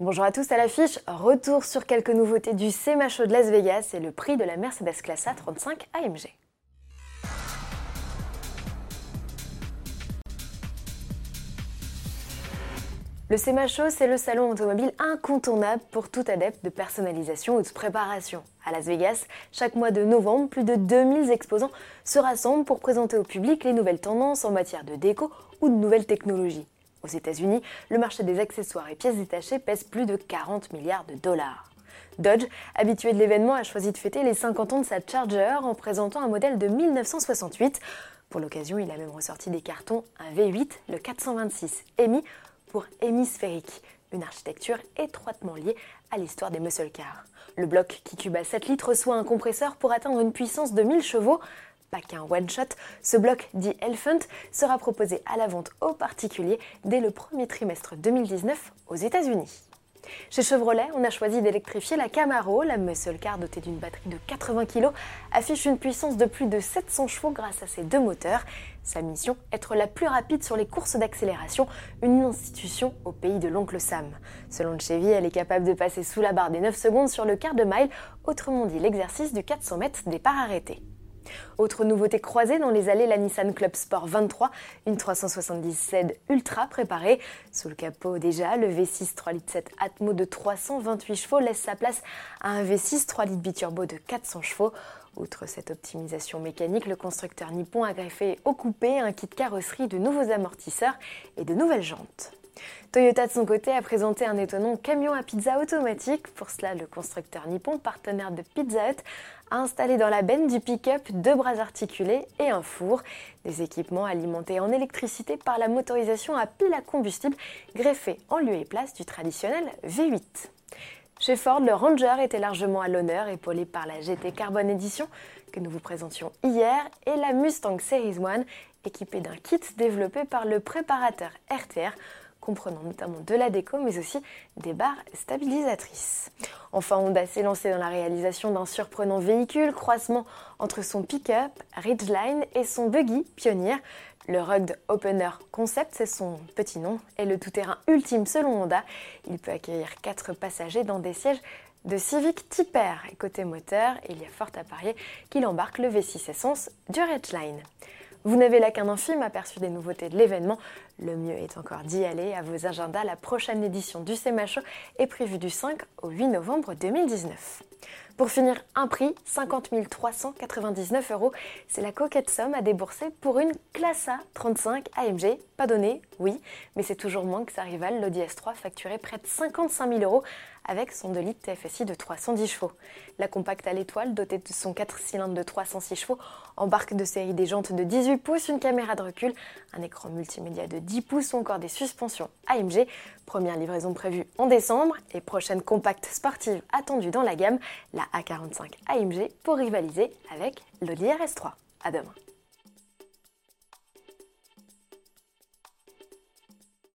Bonjour à tous à l'affiche, retour sur quelques nouveautés du SEMA Show de Las Vegas et le prix de la Mercedes Classe A 35 AMG. Le SEMA Show, c'est le salon automobile incontournable pour tout adepte de personnalisation ou de préparation. À Las Vegas, chaque mois de novembre, plus de 2000 exposants se rassemblent pour présenter au public les nouvelles tendances en matière de déco ou de nouvelles technologies. Aux États-Unis, le marché des accessoires et pièces détachées pèse plus de 40 milliards de dollars. Dodge, habitué de l'événement, a choisi de fêter les 50 ans de sa Charger en présentant un modèle de 1968. Pour l'occasion, il a même ressorti des cartons, un V8, le 426 EMI pour hémisphérique, une architecture étroitement liée à l'histoire des muscle cars. Le bloc qui cube à 7 litres reçoit un compresseur pour atteindre une puissance de 1000 chevaux. Pas qu'un one-shot, ce bloc dit Elephant sera proposé à la vente aux particuliers dès le premier trimestre 2019 aux États-Unis. Chez Chevrolet, on a choisi d'électrifier la Camaro. La muscle car dotée d'une batterie de 80 kg affiche une puissance de plus de 700 chevaux grâce à ses deux moteurs. Sa mission, être la plus rapide sur les courses d'accélération, une institution au pays de l'oncle Sam. Selon Chevy, elle est capable de passer sous la barre des 9 secondes sur le quart de mile, autrement dit l'exercice du 400 mètres départ arrêté. Autre nouveauté croisée dans les allées, la Nissan Club Sport 23, une 377 Ultra préparée. Sous le capot déjà, le V6 3 litres 7 Atmo de 328 chevaux laisse sa place à un V6 3 litres biturbo de 400 chevaux. Outre cette optimisation mécanique, le constructeur nippon a greffé au coupé un kit carrosserie de nouveaux amortisseurs et de nouvelles jantes. Toyota de son côté a présenté un étonnant camion à pizza automatique. Pour cela, le constructeur nippon, partenaire de Pizza Hut, a installé dans la benne du pick-up deux bras articulés et un four, des équipements alimentés en électricité par la motorisation à pile à combustible greffée en lieu et place du traditionnel V8. Chez Ford, le Ranger était largement à l'honneur, épaulé par la GT Carbon Edition que nous vous présentions hier et la Mustang Series 1, équipée d'un kit développé par le préparateur RTR comprenant notamment de la déco mais aussi des barres stabilisatrices. Enfin, Honda s'est lancé dans la réalisation d'un surprenant véhicule, croisement entre son pick-up Ridgeline et son buggy Pioneer. Le Rugged Opener Concept, c'est son petit nom, est le tout-terrain ultime selon Honda. Il peut accueillir 4 passagers dans des sièges de Civic Type R. Et côté moteur, il y a fort à parier qu'il embarque le V6 Essence du Ridgeline. Vous n'avez là qu'un infime aperçu des nouveautés de l'événement. Le mieux est encore d'y aller à vos agendas. La prochaine édition du CMHO est prévue du 5 au 8 novembre 2019. Pour finir, un prix, 50 399 euros. C'est la coquette somme à débourser pour une classe A 35 AMG. Pas donné, oui, mais c'est toujours moins que sa rivale, l'Audi S3, facturé près de 55 000 euros avec son 2 litres TFSI de 310 chevaux. La compacte à l'étoile, dotée de son 4 cylindres de 306 chevaux, embarque de série des jantes de 18 pouces, une caméra de recul, un écran multimédia de 10 pouces ou encore des suspensions AMG. Première livraison prévue en décembre et prochaine compacte sportive attendue dans la gamme, la A45 AMG pour rivaliser avec l'Audi RS3. À demain.